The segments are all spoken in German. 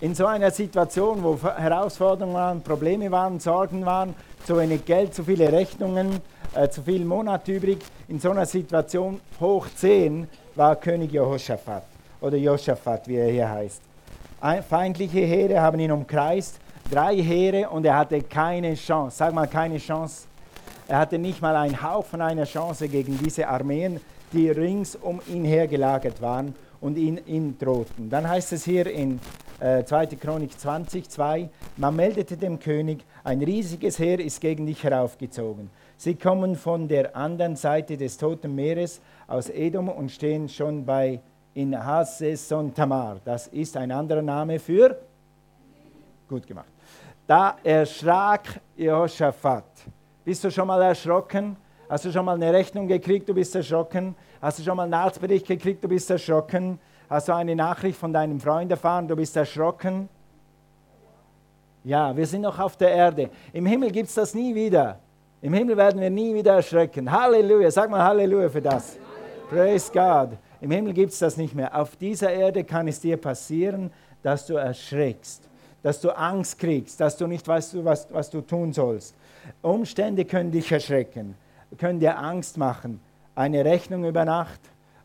in so einer Situation, wo Herausforderungen waren, Probleme waren, Sorgen waren, zu wenig Geld, zu viele Rechnungen, äh, zu viel Monat übrig, in so einer Situation hoch 10 war König Jehoshaphat oder Josaphat, wie er hier heißt. Ein, feindliche Heere haben ihn umkreist, drei Heere und er hatte keine Chance. Sag mal, keine Chance. Er hatte nicht mal einen Hauch von einer Chance gegen diese Armeen, die rings um ihn her gelagert waren und ihn, ihm drohten. Dann heißt es hier in äh, 2. Chronik 20, 2, man meldete dem König, ein riesiges Heer ist gegen dich heraufgezogen. Sie kommen von der anderen Seite des Toten Meeres aus Edom und stehen schon bei in Haseson Tamar. Das ist ein anderer Name für? Gut gemacht. Da erschrak Jehoshaphat. Bist du schon mal erschrocken? Hast du schon mal eine Rechnung gekriegt, du bist erschrocken? Hast du schon mal einen Arztbericht gekriegt, du bist erschrocken? Hast du eine Nachricht von deinem Freund erfahren, du bist erschrocken? Ja, wir sind noch auf der Erde. Im Himmel gibt es das nie wieder. Im Himmel werden wir nie wieder erschrecken. Halleluja, sag mal Halleluja für das. Praise God. Im Himmel gibt es das nicht mehr. Auf dieser Erde kann es dir passieren, dass du erschreckst, dass du Angst kriegst, dass du nicht weißt, was, was du tun sollst. Umstände können dich erschrecken, können dir Angst machen. Eine Rechnung über Nacht.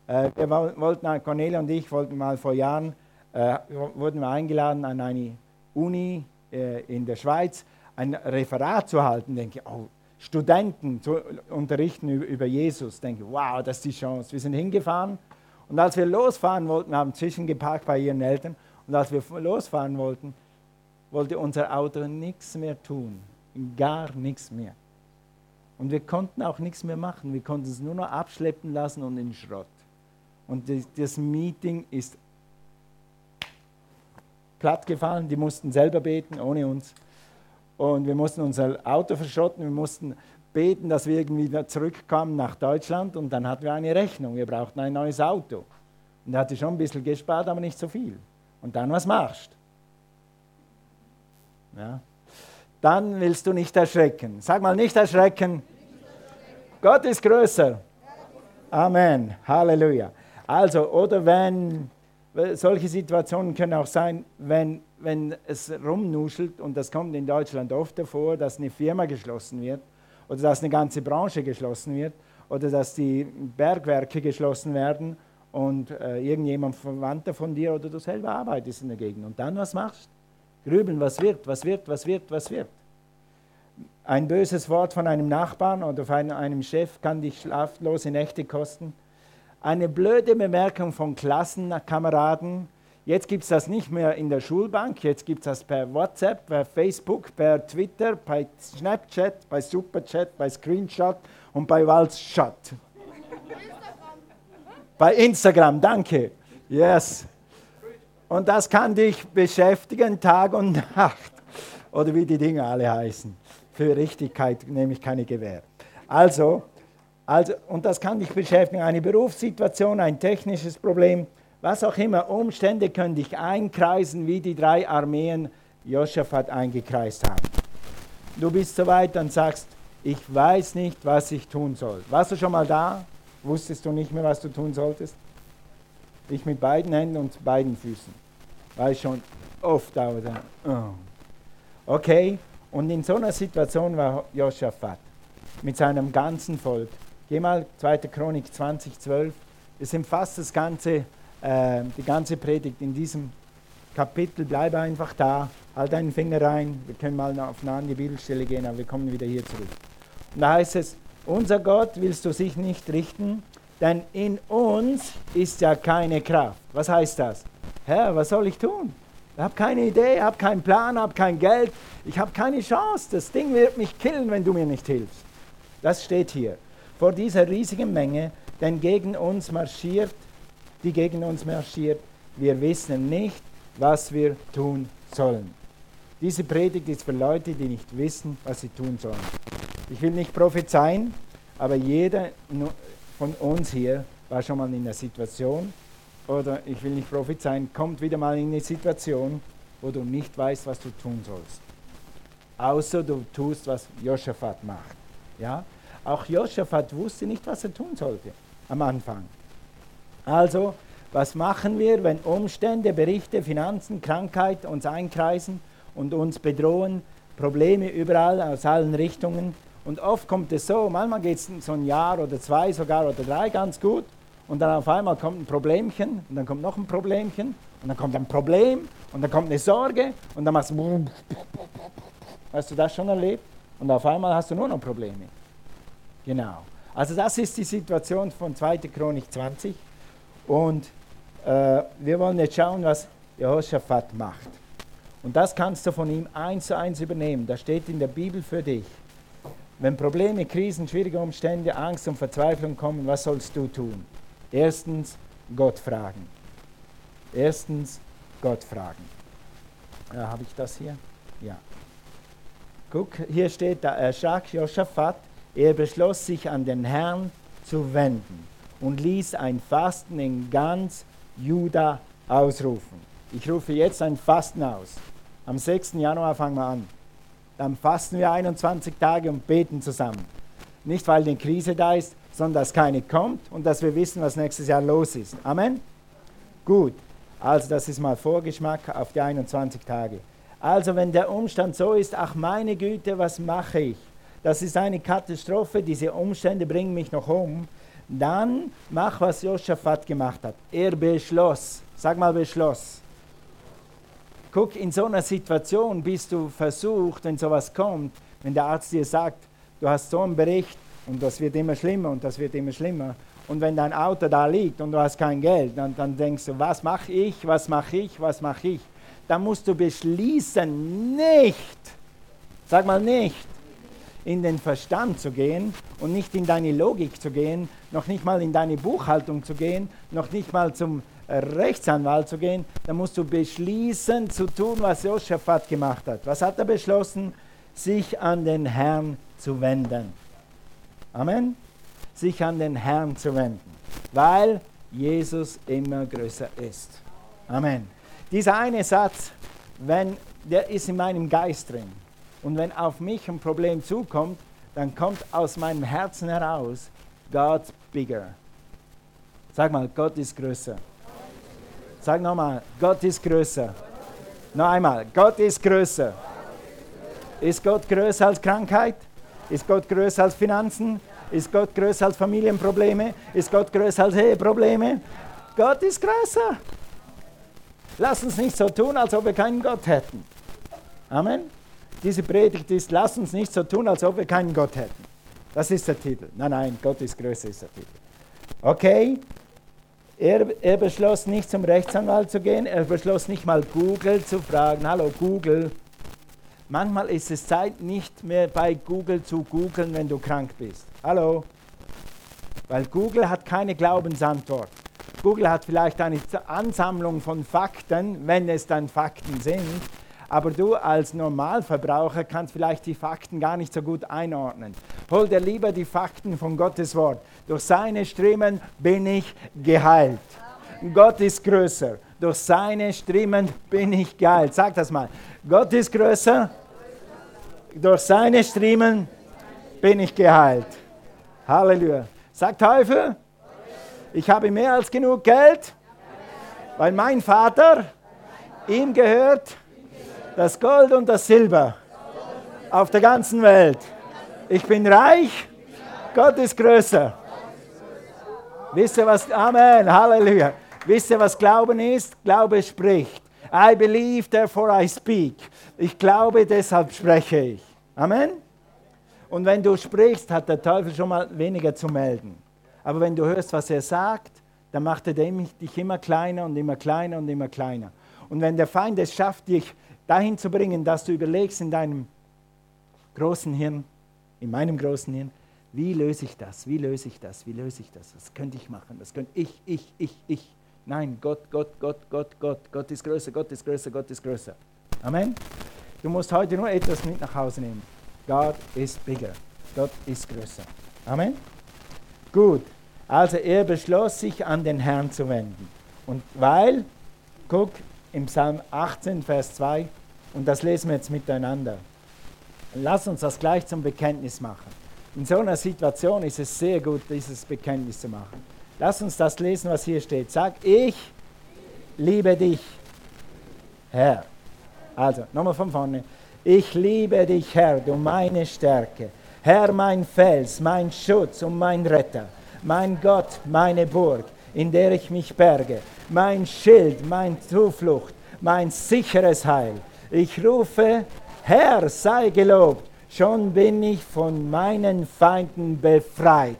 Äh, wir wollten, Cornelia und ich wollten mal vor Jahren, äh, wurden wir eingeladen an eine Uni äh, in der Schweiz, ein Referat zu halten. Denke, oh, Studenten zu unterrichten über Jesus. Denke, wow, das ist die Chance. Wir sind hingefahren und als wir losfahren wollten, haben zwischengeparkt bei ihren Eltern, und als wir losfahren wollten, wollte unser Auto nichts mehr tun. Gar nichts mehr. Und wir konnten auch nichts mehr machen. Wir konnten es nur noch abschleppen lassen und in Schrott. Und das, Meeting ist platt gefallen. Die mussten selber beten, ohne uns. Und wir mussten unser Auto verschrotten. Wir mussten beten, dass wir irgendwie zurückkamen nach Deutschland und dann hatten wir eine Rechnung. Wir brauchten ein neues Auto. Und er hatte schon ein bisschen gespart, aber nicht so viel. Und dann, was machst ja. Dann willst du nicht erschrecken. Sag mal, nicht erschrecken. Gott ist größer. Amen. Halleluja. Also, oder wenn, solche Situationen können auch sein, wenn, wenn es rumnuschelt, und das kommt in Deutschland oft davor, dass eine Firma geschlossen wird oder dass eine ganze Branche geschlossen wird oder dass die Bergwerke geschlossen werden und äh, irgendjemand Verwandter von dir oder du selber arbeitest in der Gegend. Und dann was machst? Grübeln, was wird, was wird, was wird, was wird. Ein böses Wort von einem Nachbarn oder von einem Chef kann dich schlaflose Nächte kosten. Eine blöde Bemerkung von Klassenkameraden Jetzt gibt es das nicht mehr in der Schulbank, jetzt gibt es das per WhatsApp, per Facebook, per Twitter, bei Snapchat, bei Superchat, bei Screenshot und bei Walzchat. bei Instagram, danke. Yes. Und das kann dich beschäftigen Tag und Nacht. Oder wie die Dinge alle heißen. Für Richtigkeit nehme ich keine Gewähr. Also, also, und das kann dich beschäftigen. Eine Berufssituation, ein technisches Problem, was auch immer, Umstände können dich einkreisen, wie die drei Armeen Josaphat eingekreist haben. Du bist soweit und sagst, ich weiß nicht, was ich tun soll. Warst du schon mal da? Wusstest du nicht mehr, was du tun solltest? Ich mit beiden Händen und beiden Füßen. War ich schon oft da. Oder? Oh. Okay, und in so einer Situation war Josaphat mit seinem ganzen Volk. Geh mal 2. Chronik 20, 12. Es umfasst das ganze äh, die ganze Predigt in diesem Kapitel. Bleibe einfach da, halt deinen Finger rein. Wir können mal auf eine andere Bibelstelle gehen, aber wir kommen wieder hier zurück. Und da heißt es, unser Gott willst du sich nicht richten, denn in uns ist ja keine Kraft. Was heißt das? Herr, was soll ich tun? Ich habe keine Idee, habe keinen Plan, habe kein Geld, ich habe keine Chance. Das Ding wird mich killen, wenn du mir nicht hilfst. Das steht hier. Vor dieser riesigen Menge, denn gegen uns marschiert die gegen uns marschiert. Wir wissen nicht, was wir tun sollen. Diese Predigt ist für Leute, die nicht wissen, was sie tun sollen. Ich will nicht prophezeien, aber jeder von uns hier war schon mal in einer Situation, oder ich will nicht prophezeien, kommt wieder mal in eine Situation, wo du nicht weißt, was du tun sollst. Außer du tust, was Josaphat macht. Ja? Auch Josaphat wusste nicht, was er tun sollte am Anfang. Also, Was machen wir, wenn Umstände, Berichte, Finanzen, Krankheit uns einkreisen und uns bedrohen, Probleme überall aus allen Richtungen? Und oft kommt es so, manchmal geht es so ein Jahr oder zwei sogar oder drei ganz gut und dann auf einmal kommt ein Problemchen und dann kommt noch ein Problemchen und dann kommt ein Problem und dann kommt eine Sorge und dann machst du. Hast du das schon erlebt? Und auf einmal hast du nur noch Probleme. Genau. Also das ist die Situation von 2. Chronik 20 und äh, wir wollen jetzt schauen, was Jehoshaphat macht. Und das kannst du von ihm eins zu eins übernehmen. Das steht in der Bibel für dich. Wenn Probleme, Krisen, schwierige Umstände, Angst und Verzweiflung kommen, was sollst du tun? Erstens, Gott fragen. Erstens, Gott fragen. Ja, äh, Habe ich das hier? Ja. Guck, hier steht, da erschrak Josaphat, er beschloss sich an den Herrn zu wenden und ließ ein Fasten in ganz Juda ausrufen. Ich rufe jetzt ein Fasten aus. Am 6. Januar fangen wir an dann fasten wir 21 Tage und beten zusammen. Nicht, weil eine Krise da ist, sondern dass keine kommt und dass wir wissen, was nächstes Jahr los ist. Amen? Gut, also das ist mal Vorgeschmack auf die 21 Tage. Also wenn der Umstand so ist, ach meine Güte, was mache ich? Das ist eine Katastrophe, diese Umstände bringen mich noch um. Dann mach, was Josaphat gemacht hat. Er beschloss, sag mal beschloss. Guck, in so einer Situation bist du versucht, wenn sowas kommt, wenn der Arzt dir sagt, du hast so einen Bericht und das wird immer schlimmer und das wird immer schlimmer. Und wenn dein Auto da liegt und du hast kein Geld, dann, dann denkst du, was mache ich, was mache ich, was mache ich? Dann musst du beschließen, nicht, sag mal nicht, in den Verstand zu gehen und nicht in deine Logik zu gehen, noch nicht mal in deine Buchhaltung zu gehen, noch nicht mal zum Rechtsanwalt zu gehen, dann musst du beschließen zu tun, was Josaphat gemacht hat. Was hat er beschlossen? Sich an den Herrn zu wenden. Amen. Sich an den Herrn zu wenden, weil Jesus immer größer ist. Amen. Dieser eine Satz, wenn der ist in meinem Geist drin und wenn auf mich ein Problem zukommt, dann kommt aus meinem Herzen heraus, God's bigger. Sag mal, Gott ist größer. Sag nochmal, Gott ist größer. Noch einmal, Gott ist größer. Ist Gott größer als Krankheit? Ist Gott größer als Finanzen? Ist Gott größer als Familienprobleme? Ist Gott größer als Eheprobleme? Gott ist größer. Lass uns nicht so tun, als ob wir keinen Gott hätten. Amen. Diese Predigt ist, lass uns nicht so tun, als ob wir keinen Gott hätten. Das ist der Titel. Nein, nein, Gott ist größer ist der Titel. Okay, er, er, beschloss nicht zum Rechtsanwalt zu gehen, er beschloss nicht mal Google zu fragen, hallo Google. Manchmal ist es Zeit, nicht mehr bei Google zu googeln, wenn du krank bist. Hallo. Weil Google hat keine Glaubensantwort. Google hat vielleicht eine Ansammlung von Fakten, wenn es dann Fakten sind, aber du als Normalverbraucher kannst vielleicht die Fakten gar nicht so gut einordnen. Hol dir lieber die Fakten von Gottes Wort. Durch seine Striemen bin ich geheilt. Gott ist größer. Durch seine Striemen bin ich geheilt. Sag das mal. Gott ist größer. Durch seine Striemen bin ich geheilt. Halleluja. Sag Teufel, ich habe mehr als genug Geld, weil mein Vater, ihm gehört das Gold und das Silber auf der ganzen Welt. Ich bin reich, Gott ist größer. Wisst ihr was? Amen, Halleluja. Wisst ihr, was Glauben ist? Glaube spricht. I believe, therefore I speak. Ich glaube, deshalb spreche ich. Amen. Und wenn du sprichst, hat der Teufel schon mal weniger zu melden. Aber wenn du hörst, was er sagt, dann macht er dich immer kleiner und immer kleiner und immer kleiner. Und wenn der Feind es schafft, dich dahin zu bringen, dass du überlegst in deinem großen Hirn, in meinem großen Hirn, wie löse ich das? Wie löse ich das? Wie löse ich das? Was könnte ich machen? Was könnte ich, ich, ich, ich? Nein, Gott, Gott, Gott, Gott, Gott, Gott ist größer, Gott ist größer, Gott ist größer. Amen. Du musst heute nur etwas mit nach Hause nehmen. God is bigger. Gott ist größer. Amen. Gut. Also er beschloss sich an den Herrn zu wenden. Und weil, guck, im Psalm 18, Vers 2, und das lesen wir jetzt miteinander. Lass uns das gleich zum Bekenntnis machen. In so einer Situation ist es sehr gut, dieses Bekenntnis zu machen. Lass uns das lesen, was hier steht. Sag, ich liebe dich, Herr. Also, nochmal von vorne. Ich liebe dich, Herr, du meine Stärke. Herr, mein Fels, mein Schutz und mein Retter. Mein Gott, meine Burg, in der ich mich berge. Mein Schild, mein Zuflucht, mein sicheres Heil. Ich rufe, Herr, sei gelobt. Schon bin ich von meinen Feinden befreit.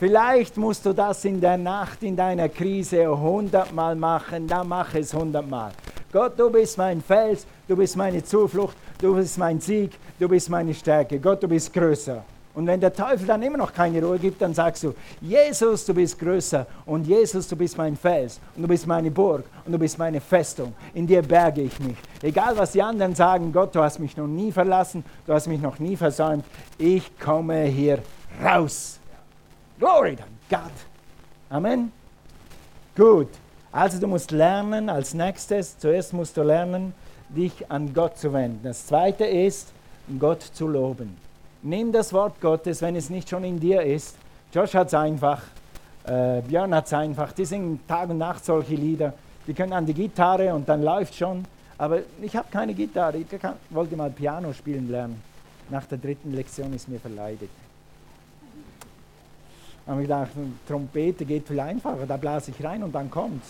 Vielleicht musst du das in der Nacht in deiner Krise hundertmal machen, dann mach es hundertmal. Gott, du bist mein Fels, du bist meine Zuflucht, du bist mein Sieg, du bist meine Stärke. Gott, du bist größer. Und wenn der Teufel dann immer noch keine Ruhe gibt, dann sagst du, Jesus, du bist größer und Jesus, du bist mein Fels und du bist meine Burg und du bist meine Festung. In dir berge ich mich. Egal, was die anderen sagen, Gott, du hast mich noch nie verlassen, du hast mich noch nie versäumt. Ich komme hier raus. Glory to God. Amen. Gut. Also du musst lernen, als nächstes, zuerst musst du lernen, dich an Gott zu wenden. Das zweite ist, Gott zu loben. Nimm das Wort Gottes, wenn es nicht schon in dir ist. Josh hat es einfach, äh, Björn hat es einfach. Die singen Tag und Nacht solche Lieder. Die können an die Gitarre und dann läuft schon. Aber ich habe keine Gitarre. Ich kann, wollte mal Piano spielen lernen. Nach der dritten Lektion ist mir verleidet haben wir gedacht, Trompete geht viel einfacher, da blase ich rein und dann kommt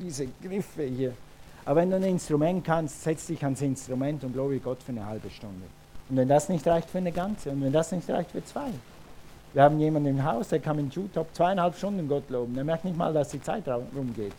Diese Griffe hier. Aber wenn du ein Instrument kannst, setz dich ans Instrument und lobe Gott für eine halbe Stunde. Und wenn das nicht reicht für eine ganze, und wenn das nicht reicht für zwei. Wir haben jemanden im Haus, der kann mit YouTube zweieinhalb Stunden Gott loben. Der merkt nicht mal, dass die Zeit rumgeht.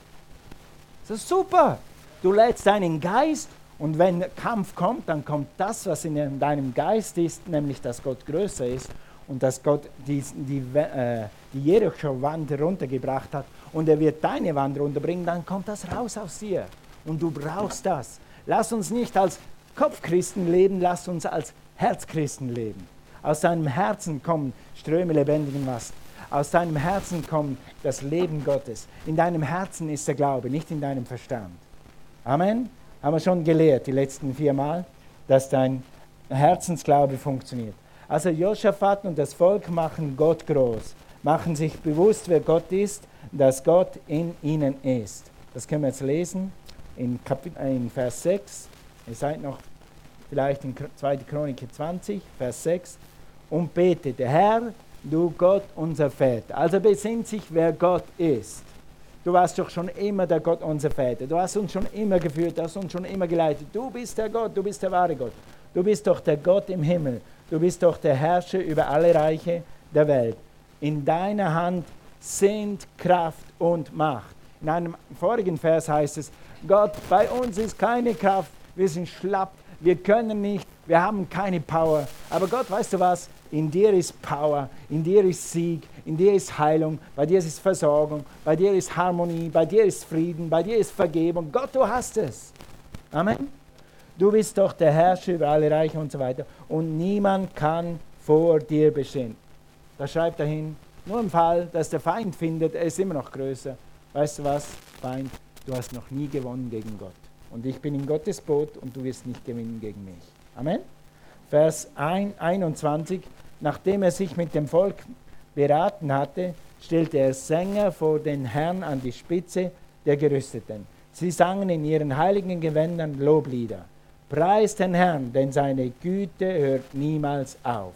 Das ist super. Du lädst deinen Geist und wenn Kampf kommt, dann kommt das, was in deinem Geist ist, nämlich dass Gott größer ist und dass Gott die, die, äh, die Jericho-Wand runtergebracht hat und er wird deine Wand runterbringen, dann kommt das raus aus dir. Und du brauchst das. Lass uns nicht als Kopfchristen leben, lass uns als Herzchristen leben. Aus deinem Herzen kommen Ströme lebendigen Wassers. Aus deinem Herzen kommt das Leben Gottes. In deinem Herzen ist der Glaube, nicht in deinem Verstand. Amen. Haben wir schon gelehrt, die letzten vier Mal, dass dein Herzensglaube funktioniert. Also Josaphat und das Volk machen Gott groß, machen sich bewusst, wer Gott ist, dass Gott in ihnen ist. Das können wir jetzt lesen in, in Vers 6. Ihr seid noch vielleicht in 2. Chronik 20, Vers 6. Und betet, Herr, du Gott, unser Väter. Also besinnt sich, wer Gott ist. Du warst doch schon immer der Gott unser Väter. Du hast uns schon immer geführt, du hast uns schon immer geleitet. Du bist der Gott, du bist der wahre Gott. Du bist doch der Gott im Himmel. Du bist doch der Herrscher über alle Reiche der Welt. In deiner Hand sind Kraft und Macht. In einem vorigen Vers heißt es, Gott, bei uns ist keine Kraft, wir sind schlapp, wir können nicht, wir haben keine Power. Aber Gott, weißt du was? In dir ist Power, in dir ist Sieg, in dir ist Heilung, bei dir ist Versorgung, bei dir ist Harmonie, bei dir ist Frieden, bei dir ist Vergebung. Gott, du hast es. Amen. Du bist doch der Herrscher über alle Reiche und so weiter. Und niemand kann vor dir bestehen. Da schreibt er hin, nur im Fall, dass der Feind findet, er ist immer noch größer. Weißt du was, Feind, du hast noch nie gewonnen gegen Gott. Und ich bin in Gottes Boot und du wirst nicht gewinnen gegen mich. Amen. Vers 21, nachdem er sich mit dem Volk beraten hatte, stellte er Sänger vor den Herrn an die Spitze der Gerüsteten. Sie sangen in ihren heiligen Gewändern Loblieder. Preis den Herrn, denn seine Güte hört niemals auf.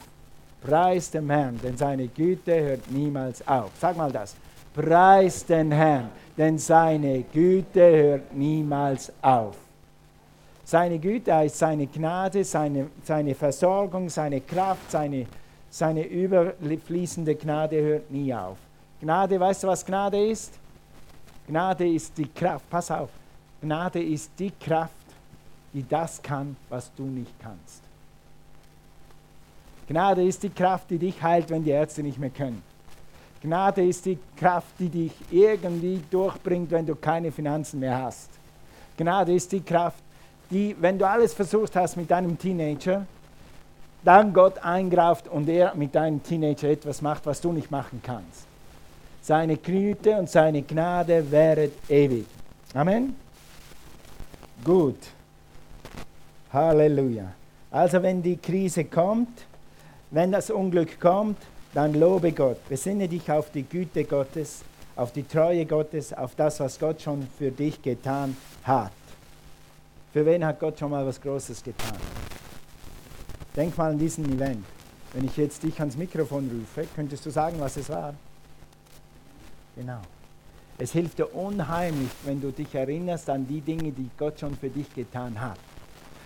Preis dem Herrn, denn seine Güte hört niemals auf. Sag mal das. Preis den Herrn, denn seine Güte hört niemals auf. Seine Güte heißt seine Gnade, seine, seine Versorgung, seine Kraft, seine, seine überfließende Gnade hört nie auf. Gnade, weißt du, was Gnade ist? Gnade ist die Kraft, pass auf. Gnade ist die Kraft, die das kann, was du nicht kannst. Gnade ist die Kraft, die dich heilt, wenn die Ärzte nicht mehr können. Gnade ist die Kraft, die dich irgendwie durchbringt, wenn du keine Finanzen mehr hast. Gnade ist die Kraft, die, wenn du alles versucht hast mit deinem Teenager, dann Gott eingreift und er mit deinem Teenager etwas macht, was du nicht machen kannst. Seine Güte und seine Gnade wäret ewig. Amen. Gut. Halleluja. Also wenn die Krise kommt, wenn das Unglück kommt, dann lobe Gott. Besinne dich auf die Güte Gottes, auf die Treue Gottes, auf das, was Gott schon für dich getan hat. Für wen hat Gott schon mal was Großes getan? Denk mal an diesen Event. Wenn ich jetzt dich ans Mikrofon rufe, könntest du sagen, was es war? Genau. Es hilft dir unheimlich, wenn du dich erinnerst an die Dinge, die Gott schon für dich getan hat.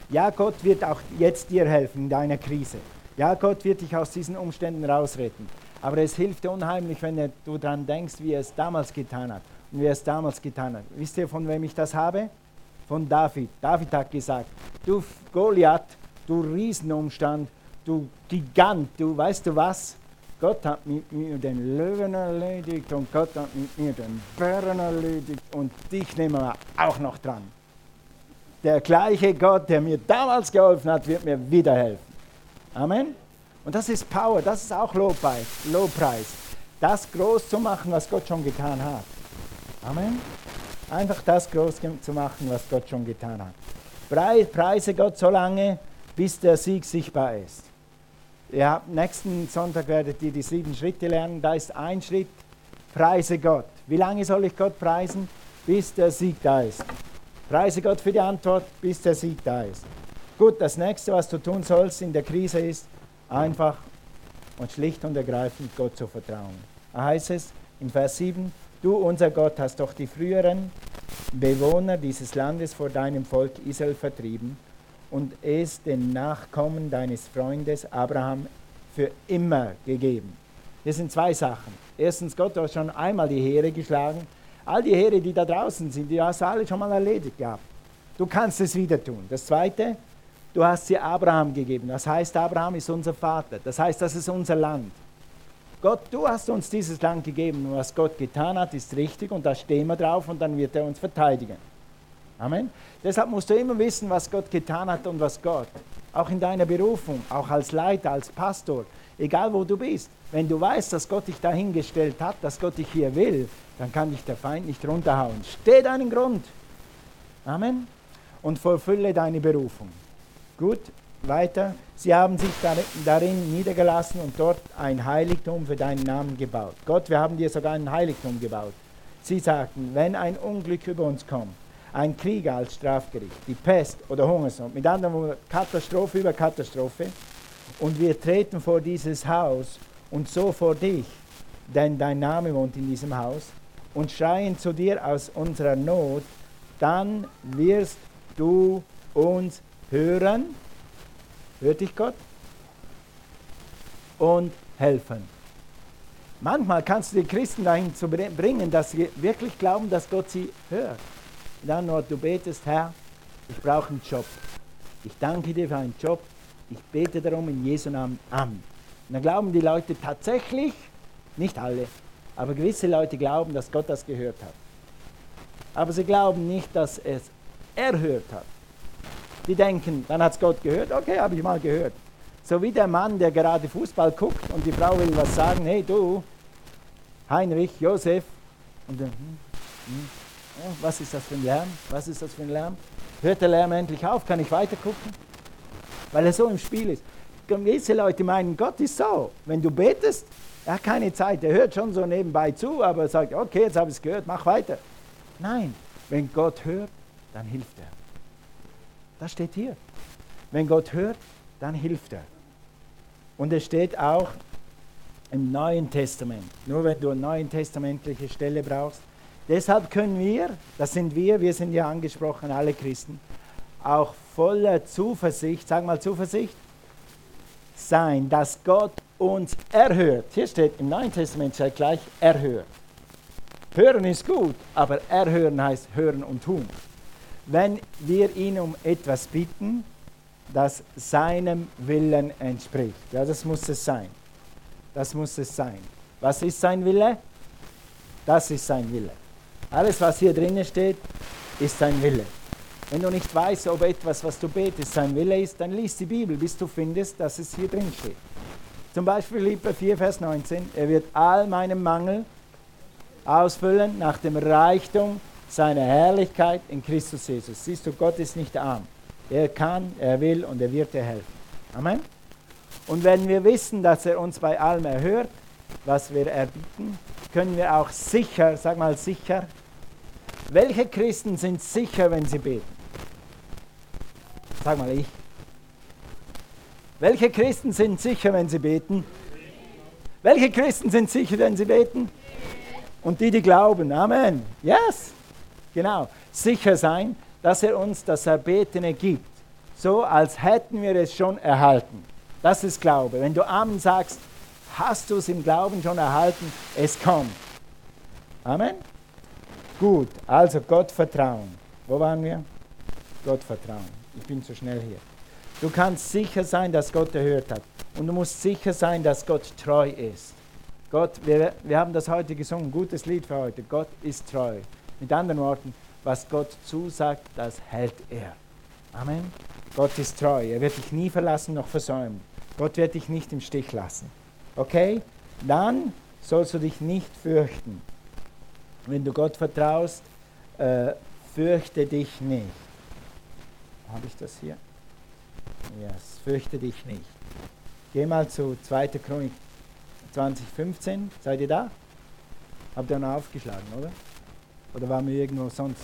Ja, Gott wird auch jetzt dir helfen in deiner Krise. Ja, Gott wird dich aus diesen Umständen rausretten. Aber es hilft unheimlich, wenn du daran denkst, wie er es damals getan hat und wie er es damals getan hat. Wisst ihr, von wem ich das habe? Von David. David hat gesagt, du Goliath, du Riesenumstand, du Gigant, du weißt du was? Gott hat mit mir den Löwen erledigt und Gott hat mit mir den Bären erledigt und dich nehmen wir auch noch dran. Der gleiche Gott, der mir damals geholfen hat, wird mir wieder helfen. Amen. Und das ist Power, das ist auch Lobpreis. Das groß zu machen, was Gott schon getan hat. Amen. Einfach das groß zu machen, was Gott schon getan hat. Preise Gott so lange, bis der Sieg sichtbar ist. Ja, nächsten Sonntag werdet ihr die sieben Schritte lernen. Da ist ein Schritt, preise Gott. Wie lange soll ich Gott preisen? Bis der Sieg da ist. Preise Gott für die Antwort, bis der Sieg da ist. Gut, das nächste, was du tun sollst in der Krise ist, einfach und schlicht und ergreifend Gott zu vertrauen. Da heißt es in Vers 7, du unser Gott hast doch die früheren Bewohner dieses Landes vor deinem Volk Israel vertrieben und es den Nachkommen deines Freundes Abraham für immer gegeben. Das sind zwei Sachen. Erstens, Gott hat schon einmal die Heere geschlagen. All die Heere, die da draußen sind, die hast du alle schon mal erledigt gehabt. Du kannst es wieder tun. Das Zweite, du hast sie Abraham gegeben. Das heißt, Abraham ist unser Vater. Das heißt, das ist unser Land. Gott, du hast uns dieses Land gegeben und was Gott getan hat, ist richtig und da stehen wir drauf und dann wird er uns verteidigen. Amen. Deshalb musst du immer wissen, was Gott getan hat und was Gott. Auch in deiner Berufung, auch als Leiter, als Pastor, egal wo du bist. Wenn du weißt, dass Gott dich dahingestellt hat, dass Gott dich hier will, dann kann dich der Feind nicht runterhauen. Steh deinen Grund. Amen. Und vollfülle deine Berufung. Gut, weiter. Sie haben sich darin niedergelassen und dort ein Heiligtum für deinen Namen gebaut. Gott, wir haben dir sogar ein Heiligtum gebaut. Sie sagten, wenn ein Unglück über uns kommt, ein Krieg als Strafgericht, die Pest oder Hungersnot, mit anderen Worten Katastrophe über Katastrophe, und wir treten vor dieses Haus und so vor dich, denn dein Name wohnt in diesem Haus, und schreien zu dir aus unserer Not, dann wirst du uns hören, hört dich Gott, und helfen. Manchmal kannst du die Christen dahin zu bringen, dass sie wirklich glauben, dass Gott sie hört. Dann nur, du betest, Herr, ich brauche einen Job. Ich danke dir für einen Job. Ich bete darum in Jesu Namen. Amen. Und dann glauben die Leute tatsächlich, nicht alle, aber gewisse Leute glauben, dass Gott das gehört hat. Aber sie glauben nicht, dass es erhört hat. Die denken, dann hat es Gott gehört, okay, habe ich mal gehört. So wie der Mann, der gerade Fußball guckt und die Frau will was sagen, hey du, Heinrich, Josef, und dann, hm, hm, oh, was ist das für ein Lärm? Was ist das für ein Lärm? Hört der Lärm endlich auf? Kann ich weiter gucken? Weil er so im Spiel ist. Gewisse Leute meinen, Gott ist so. Wenn du betest, er hat keine Zeit. Er hört schon so nebenbei zu, aber er sagt, okay, jetzt habe ich es gehört, mach weiter. Nein, wenn Gott hört, dann hilft er. Das steht hier. Wenn Gott hört, dann hilft er. Und es steht auch im Neuen Testament. Nur wenn du eine neuen testamentliche Stelle brauchst. Deshalb können wir, das sind wir, wir sind ja angesprochen, alle Christen, auch voller Zuversicht, sag mal Zuversicht, sein, dass Gott uns erhört. Hier steht im Neuen Testament steht gleich erhört. Hören ist gut, aber erhören heißt hören und tun wenn wir ihn um etwas bitten, das seinem Willen entspricht. Ja, das muss es sein. Das muss es sein. Was ist sein Wille? Das ist sein Wille. Alles, was hier drinnen steht, ist sein Wille. Wenn du nicht weißt, ob etwas, was du betest, sein Wille ist, dann liest die Bibel, bis du findest, dass es hier drin steht. Zum Beispiel Philipper 4, Vers 19. Er wird all meinen Mangel ausfüllen nach dem Reichtum seiner Herrlichkeit in Christus Jesus. Siehst du, Gott ist nicht arm. Er kann, er will und er wird dir helfen. Amen. Und wenn wir wissen, dass er uns bei allem erhört, was wir erbitten, können wir auch sicher, sag mal sicher, welche Christen sind sicher, wenn sie beten? Sag mal ich. Welche Christen sind sicher, wenn sie beten? Welche Christen sind sicher, wenn sie beten? Und die, die glauben. Amen. Yes. Genau. Sicher sein, dass er uns das Erbetene gibt. So, als hätten wir es schon erhalten. Das ist Glaube. Wenn du Amen sagst, hast du es im Glauben schon erhalten. Es kommt. Amen. Gut, also Gott vertrauen. Wo waren wir? Gott vertrauen. Ich bin zu schnell hier. Du kannst sicher sein, dass Gott erhört hat. Und du musst sicher sein, dass Gott treu ist. Gott, wir, wir haben das heute gesungen, gutes Lied für heute. Gott ist treu. Mit anderen Worten, was Gott zusagt, das hält er. Amen. Gott ist treu. Er wird dich nie verlassen noch versäumen. Gott wird dich nicht im Stich lassen. Okay? Dann sollst du dich nicht fürchten. Wenn du Gott vertraust, äh, fürchte dich nicht. Habe ich das hier? Yes, fürchte dich nicht. Geh mal zu 2. Chronik 2015. Seid ihr da? Habt ihr noch aufgeschlagen, oder? Oder waren wir irgendwo sonst?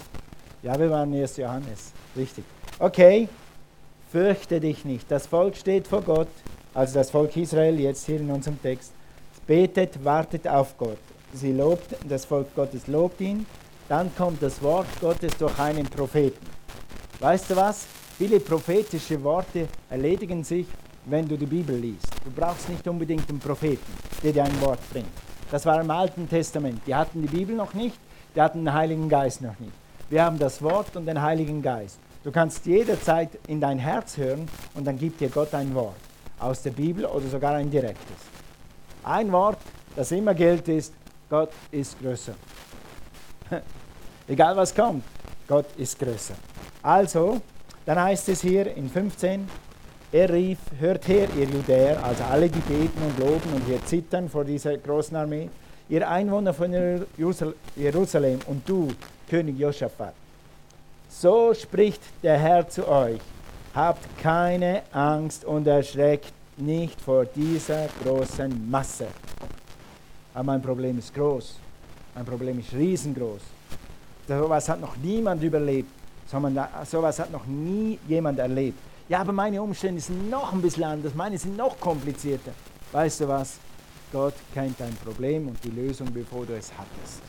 Ja, wir waren erst Johannes. Richtig. Okay, fürchte dich nicht. Das Volk steht vor Gott, also das Volk Israel, jetzt hier in unserem Text. Es betet, wartet auf Gott. Sie lobt, das Volk Gottes lobt ihn. Dann kommt das Wort Gottes durch einen Propheten. Weißt du was? Viele prophetische Worte erledigen sich, wenn du die Bibel liest. Du brauchst nicht unbedingt einen Propheten, der dir ein Wort bringt. Das war im Alten Testament. Die hatten die Bibel noch nicht, die hatten den Heiligen Geist noch nicht. Wir haben das Wort und den Heiligen Geist. Du kannst jederzeit in dein Herz hören und dann gibt dir Gott ein Wort aus der Bibel oder sogar ein direktes. Ein Wort, das immer gilt, ist, Gott ist größer. Egal was kommt, Gott ist größer. Also, dann heißt es hier in 15, er rief, hört her, ihr Judäer, also alle, die beten und loben und hier zittern vor dieser großen Armee, ihr Einwohner von Jerusalem und du, König Josaphat. So spricht der Herr zu euch. Habt keine Angst und erschreckt nicht vor dieser großen Masse. Aber mein Problem ist groß. Mein Problem ist riesengroß. So etwas hat noch niemand überlebt. So etwas hat noch nie jemand erlebt. Ja, aber meine Umstände sind noch ein bisschen anders. Meine sind noch komplizierter. Weißt du was? Gott kennt dein Problem und die Lösung, bevor du es hattest.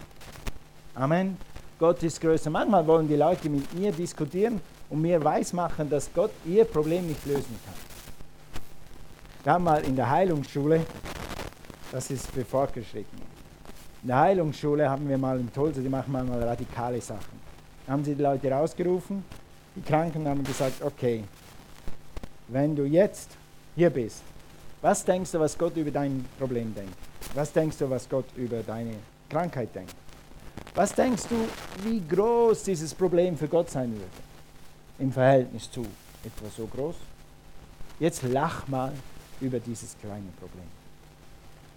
Amen. Gott ist größer. Manchmal wollen die Leute mit mir diskutieren und mir weismachen, dass Gott ihr Problem nicht lösen kann. Haben mal in der Heilungsschule, das ist für Fortgeschrittene, in der Heilungsschule haben wir mal in Tulsa, die machen mal radikale Sachen. Da haben sie die Leute rausgerufen, die Kranken haben gesagt, okay, wenn du jetzt hier bist, was denkst du, was Gott über dein Problem denkt? Was denkst du, was Gott über deine Krankheit denkt? Was denkst du, wie groß dieses Problem für Gott sein würde? Im Verhältnis zu etwa so groß? Jetzt lach mal über dieses kleine Problem.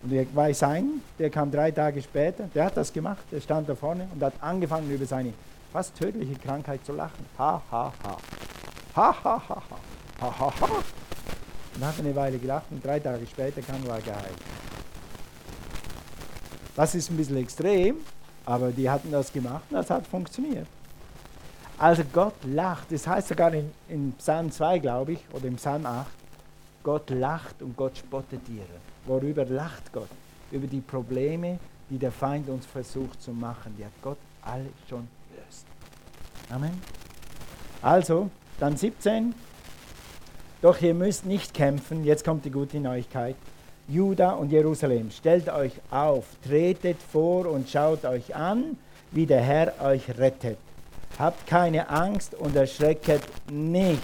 Und ich weiß einen, der kam drei Tage später, der hat das gemacht, der stand da vorne und hat angefangen über seine fast tödliche Krankheit zu lachen. Ha, ha, ha. Ha, ha, ha, ha. Ha, ha, ha. Und hat eine Weile gelacht und drei Tage später kam er geheilt. Das ist ein bisschen extrem, aber die hatten das gemacht und das hat funktioniert. Also Gott lacht, das heißt sogar in, in Psalm 2, glaube ich, oder im Psalm 8, Gott lacht und Gott spottet ihre. Worüber lacht Gott? Über die Probleme, die der Feind uns versucht zu machen. Die hat Gott alle schon gelöst. Amen. Also, dann 17. Doch ihr müsst nicht kämpfen. Jetzt kommt die gute Neuigkeit. Juda und Jerusalem, stellt euch auf, tretet vor und schaut euch an, wie der Herr euch rettet. Habt keine Angst und erschrecket nicht.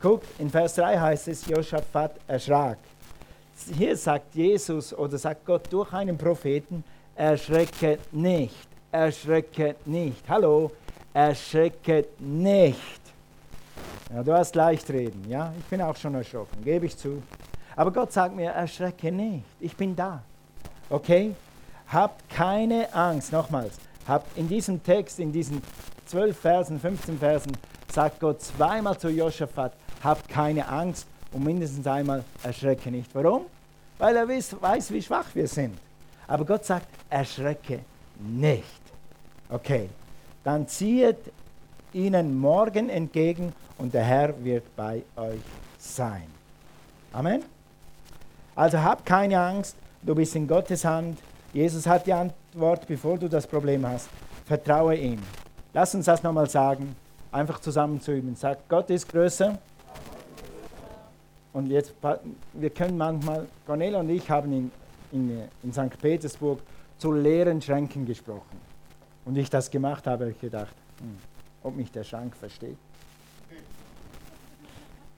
Guckt, in Vers 3 heißt es, Josaphat erschrak. Hier sagt Jesus oder sagt Gott durch einen Propheten, erschrecke nicht, erschrecke nicht. Hallo, erschrecke nicht. Ja, du hast leicht reden, ja? Ich bin auch schon erschrocken, gebe ich zu. Aber Gott sagt mir, erschrecke nicht, ich bin da. Okay? Habt keine Angst, nochmals, habt in diesem Text, in diesen 12 Versen, 15 Versen, sagt Gott zweimal zu Josaphat, habt keine Angst und mindestens einmal erschrecke nicht. Warum? Weil er weiß, weiß, wie schwach wir sind. Aber Gott sagt, erschrecke nicht. Okay, dann zieht ihnen morgen entgegen und der Herr wird bei euch sein. Amen. Also hab keine Angst, du bist in Gottes Hand. Jesus hat die Antwort, bevor du das Problem hast. Vertraue ihm. Lass uns das nochmal sagen, einfach zusammen zu üben. Sag, Gott ist größer. Und jetzt, wir können manchmal, Cornelia und ich haben in, in, in St. Petersburg zu leeren Schränken gesprochen. Und ich das gemacht habe, habe ich gedacht, hm, ob mich der Schrank versteht.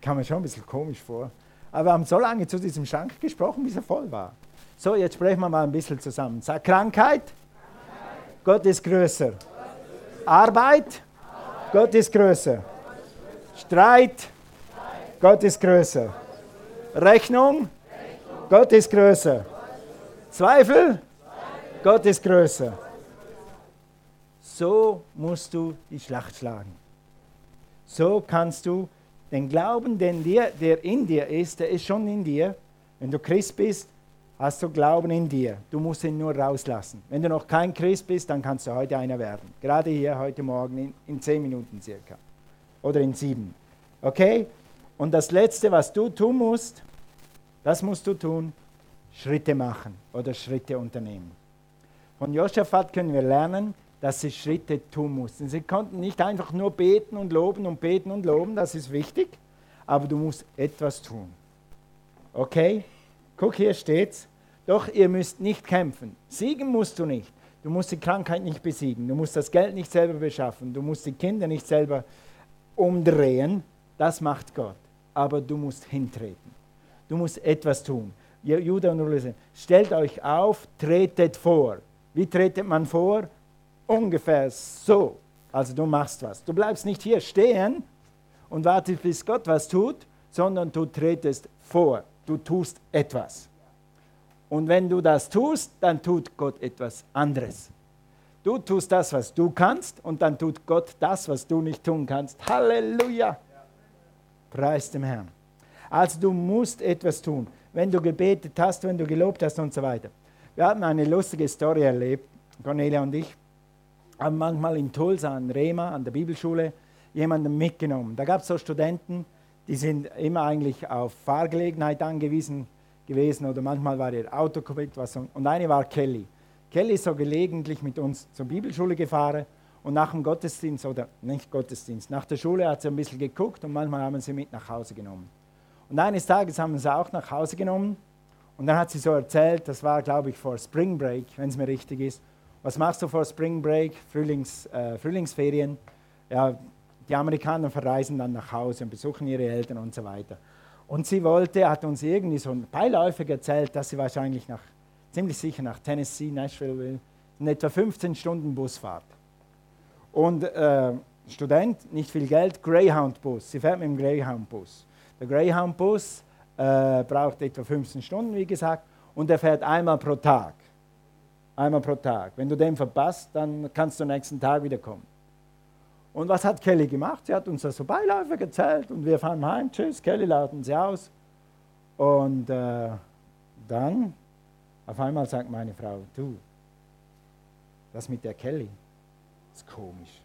Kam mir schon ein bisschen komisch vor. Aber wir haben so lange zu diesem Schrank gesprochen, bis er voll war. So, jetzt sprechen wir mal ein bisschen zusammen. Sag Krankheit, Krankheit. Gott ist größer. Arbeit. Gott ist größer. Streit. Gott ist größer. Rechnung. Gott ist größer. Zweifel. Gott ist größer. So musst du die Schlacht schlagen. So kannst du den Glauben, den dir, der in dir ist, der ist schon in dir. Wenn du Christ bist, hast du Glauben in dir. Du musst ihn nur rauslassen. Wenn du noch kein Christ bist, dann kannst du heute einer werden. Gerade hier, heute Morgen, in, in zehn Minuten circa. Oder in sieben. Okay? Und das Letzte, was du tun musst, das musst du tun, Schritte machen oder Schritte unternehmen. Von Josaphat können wir lernen, dass sie Schritte tun mussten. Sie konnten nicht einfach nur beten und loben und beten und loben, das ist wichtig, aber du musst etwas tun. Okay? Guck, hier steht's. Doch ihr müsst nicht kämpfen. Siegen musst du nicht. Du musst die Krankheit nicht besiegen. Du musst das Geld nicht selber beschaffen. Du musst die Kinder nicht selber umdrehen. Das macht Gott. Aber du musst hintreten. Du musst etwas tun. Judah und Ulysses, stellt euch auf, tretet vor. Wie tretet man vor? Ungefähr so. Also du machst was. Du bleibst nicht hier stehen und wartest, bis Gott was tut, sondern du tretest vor. Du tust etwas. Und wenn du das tust, dann tut Gott etwas anderes. Du tust das, was du kannst, und dann tut Gott das, was du nicht tun kannst. Halleluja! Preis dem Herrn. Also du musst etwas tun. Wenn du gebetet hast, wenn du gelobt hast und so weiter. Wir hatten eine lustige Story erlebt, Cornelia und ich haben manchmal in Tulsa an Rema, an der Bibelschule, jemanden mitgenommen. Da gab es so Studenten, die sind immer eigentlich auf Fahrgelegenheit angewiesen gewesen oder manchmal war ihr Auto kaputt. Was, und eine war Kelly. Kelly ist so gelegentlich mit uns zur Bibelschule gefahren und nach dem Gottesdienst, oder nicht Gottesdienst, nach der Schule hat sie ein bisschen geguckt und manchmal haben sie mit nach Hause genommen. Und eines Tages haben sie auch nach Hause genommen und dann hat sie so erzählt, das war glaube ich vor Spring Break, wenn es mir richtig ist, was machst du vor Spring Break, Frühlings, äh, Frühlingsferien? Ja, die Amerikaner verreisen dann nach Hause und besuchen ihre Eltern und so weiter. Und sie wollte, hat uns irgendwie so beiläufig erzählt, dass sie wahrscheinlich nach, ziemlich sicher nach Tennessee, Nashville will, in etwa 15 Stunden Busfahrt. Und äh, Student, nicht viel Geld, Greyhound-Bus. Sie fährt mit dem Greyhound-Bus. Der Greyhound-Bus äh, braucht etwa 15 Stunden, wie gesagt, und er fährt einmal pro Tag. Einmal pro Tag. Wenn du den verpasst, dann kannst du am nächsten Tag wiederkommen. Und was hat Kelly gemacht? Sie hat uns das so beiläufig erzählt und wir fahren heim. Tschüss, Kelly, laden sie aus. Und äh, dann, auf einmal sagt meine Frau, du, das mit der Kelly ist komisch.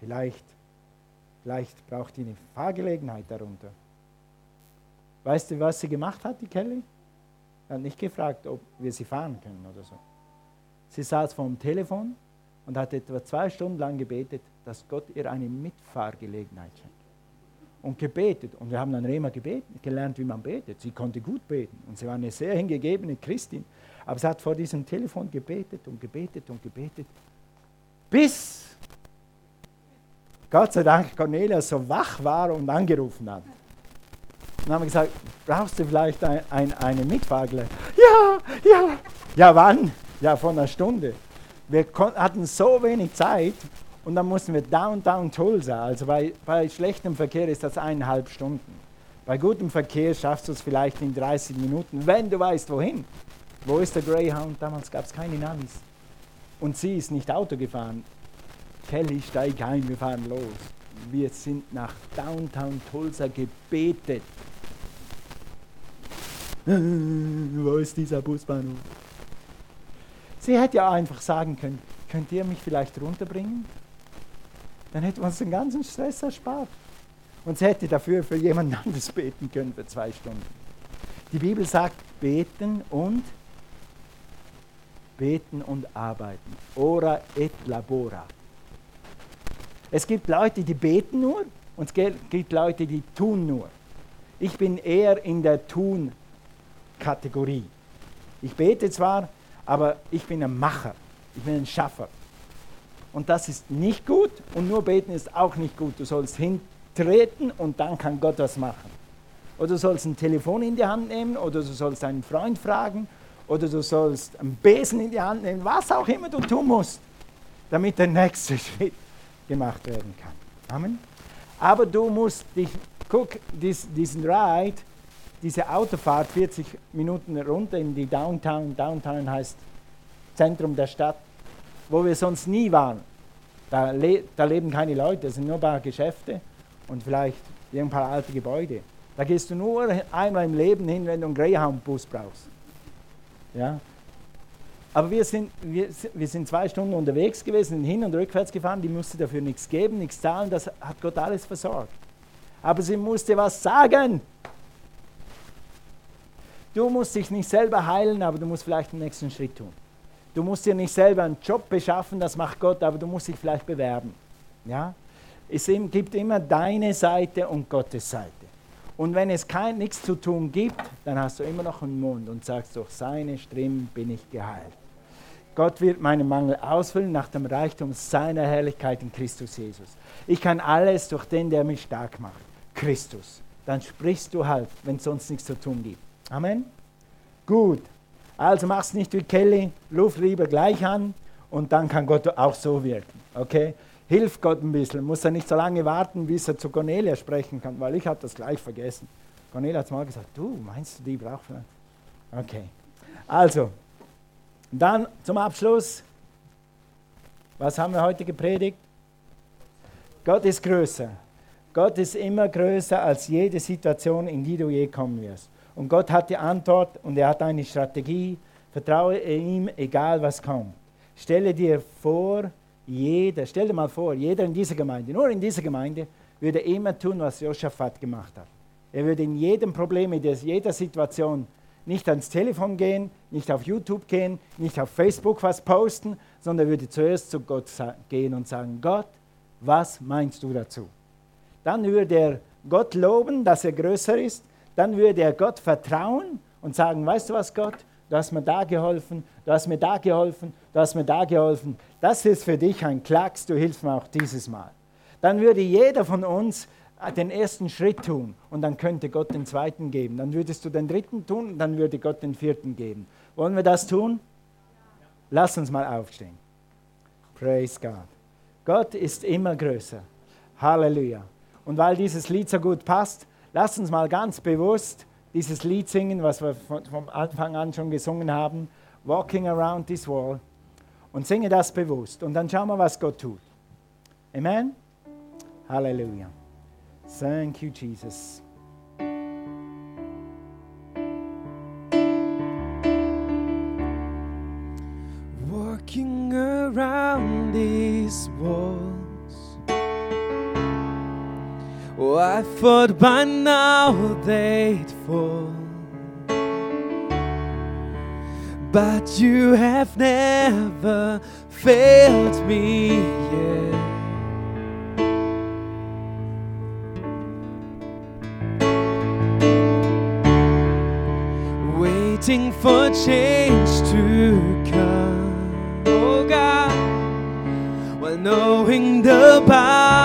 Vielleicht, vielleicht braucht die eine Fahrgelegenheit darunter. Weißt du, was sie gemacht hat, die Kelly? Er hat nicht gefragt, ob wir sie fahren können oder so. Sie saß vor dem Telefon und hat etwa zwei Stunden lang gebetet, dass Gott ihr eine Mitfahrgelegenheit schenkt. Und gebetet. Und wir haben dann Rema gebeten, gelernt, wie man betet. Sie konnte gut beten. Und sie war eine sehr hingegebene Christin. Aber sie hat vor diesem Telefon gebetet und gebetet und gebetet. Bis Gott sei Dank Cornelia so wach war und angerufen hat. Und dann haben wir gesagt, brauchst du vielleicht ein, ein, eine Mitfahrgelegenheit? Ja, ja. Ja, wann? Ja, vor einer Stunde. Wir hatten so wenig Zeit und dann mussten wir Downtown Tulsa. Also bei, bei schlechtem Verkehr ist das eineinhalb Stunden. Bei gutem Verkehr schaffst du es vielleicht in 30 Minuten, wenn du weißt, wohin. Wo ist der Greyhound? Damals gab es keine Navis. Und sie ist nicht Auto gefahren. Kelly, steig ein, wir fahren los. Wir sind nach Downtown Tulsa gebetet. wo ist dieser Busbahnhof? Sie hätte ja einfach sagen können, könnt ihr mich vielleicht runterbringen? Dann hätten wir uns den ganzen Stress erspart. Und sie hätte dafür für jemand anderes beten können für zwei Stunden. Die Bibel sagt beten und beten und arbeiten. Ora et labora. Es gibt Leute, die beten nur und es gibt Leute, die tun nur. Ich bin eher in der Tun-Kategorie. Ich bete zwar, aber ich bin ein Macher. Ich bin ein Schaffer. Und das ist nicht gut und nur beten ist auch nicht gut. Du sollst hintreten und dann kann Gott was machen. Oder du sollst ein Telefon in die Hand nehmen oder du sollst einen Freund fragen oder du sollst einen Besen in die Hand nehmen, was auch immer du tun musst, damit der nächste Schritt gemacht werden kann. Amen. Aber du musst dich, guck, dies, diesen Ride, diese Autofahrt 40 Minuten runter in die Downtown. Downtown heißt Zentrum der Stadt, wo wir sonst nie waren. Da, le da leben keine Leute, es sind nur ein paar Geschäfte und vielleicht ein paar alte Gebäude. Da gehst du nur einmal im Leben hin, wenn du einen Greyhound-Bus brauchst. Ja? Aber wir sind, wir, wir sind zwei Stunden unterwegs gewesen, hin und rückwärts gefahren, die musste dafür nichts geben, nichts zahlen, das hat Gott alles versorgt. Aber sie musste was sagen. Du musst dich nicht selber heilen, aber du musst vielleicht den nächsten Schritt tun. Du musst dir nicht selber einen Job beschaffen, das macht Gott, aber du musst dich vielleicht bewerben. Ja? Es gibt immer deine Seite und Gottes Seite. Und wenn es kein, nichts zu tun gibt, dann hast du immer noch einen Mund und sagst, durch seine Striemen bin ich geheilt. Gott wird meinen Mangel ausfüllen nach dem Reichtum seiner Herrlichkeit in Christus Jesus. Ich kann alles durch den, der mich stark macht. Christus. Dann sprichst du halt, wenn es sonst nichts zu tun gibt. Amen. Gut. Also mach's nicht wie Kelly, Luft lieber gleich an und dann kann Gott auch so wirken. Okay? Hilf Gott ein bisschen. Muss er nicht so lange warten, bis er zu Cornelia sprechen kann, weil ich habe das gleich vergessen. Cornelia hat mal gesagt, du meinst du, die braucht vielleicht? Okay. Also, dann zum Abschluss, was haben wir heute gepredigt? Gott ist größer. Gott ist immer größer als jede Situation, in die du je kommen wirst. Und Gott hat die Antwort und er hat eine Strategie. Vertraue ihm, egal was kommt. Stelle dir vor, jeder, stell dir mal vor, jeder in dieser Gemeinde, nur in dieser Gemeinde, würde immer tun, was Josaphat gemacht hat. Er würde in jedem Problem, in jeder Situation nicht ans Telefon gehen, nicht auf YouTube gehen, nicht auf Facebook was posten, sondern er würde zuerst zu Gott gehen und sagen, Gott, was meinst du dazu? Dann würde er Gott loben, dass er größer ist. Dann würde er Gott vertrauen und sagen, weißt du was, Gott, du hast mir da geholfen, du hast mir da geholfen, du hast mir da geholfen. Das ist für dich ein Klacks, du hilfst mir auch dieses Mal. Dann würde jeder von uns den ersten Schritt tun und dann könnte Gott den zweiten geben. Dann würdest du den dritten tun und dann würde Gott den vierten geben. Wollen wir das tun? Lass uns mal aufstehen. Praise God. Gott ist immer größer. Halleluja. Und weil dieses Lied so gut passt, lass uns mal ganz bewusst dieses Lied singen, was wir vom Anfang an schon gesungen haben, Walking Around This Wall. Und singe das bewusst. Und dann schauen wir, was Gott tut. Amen? Halleluja. Thank you, Jesus. I thought by now they'd fall. But you have never failed me yet. waiting for change to come. Oh God, while knowing the won.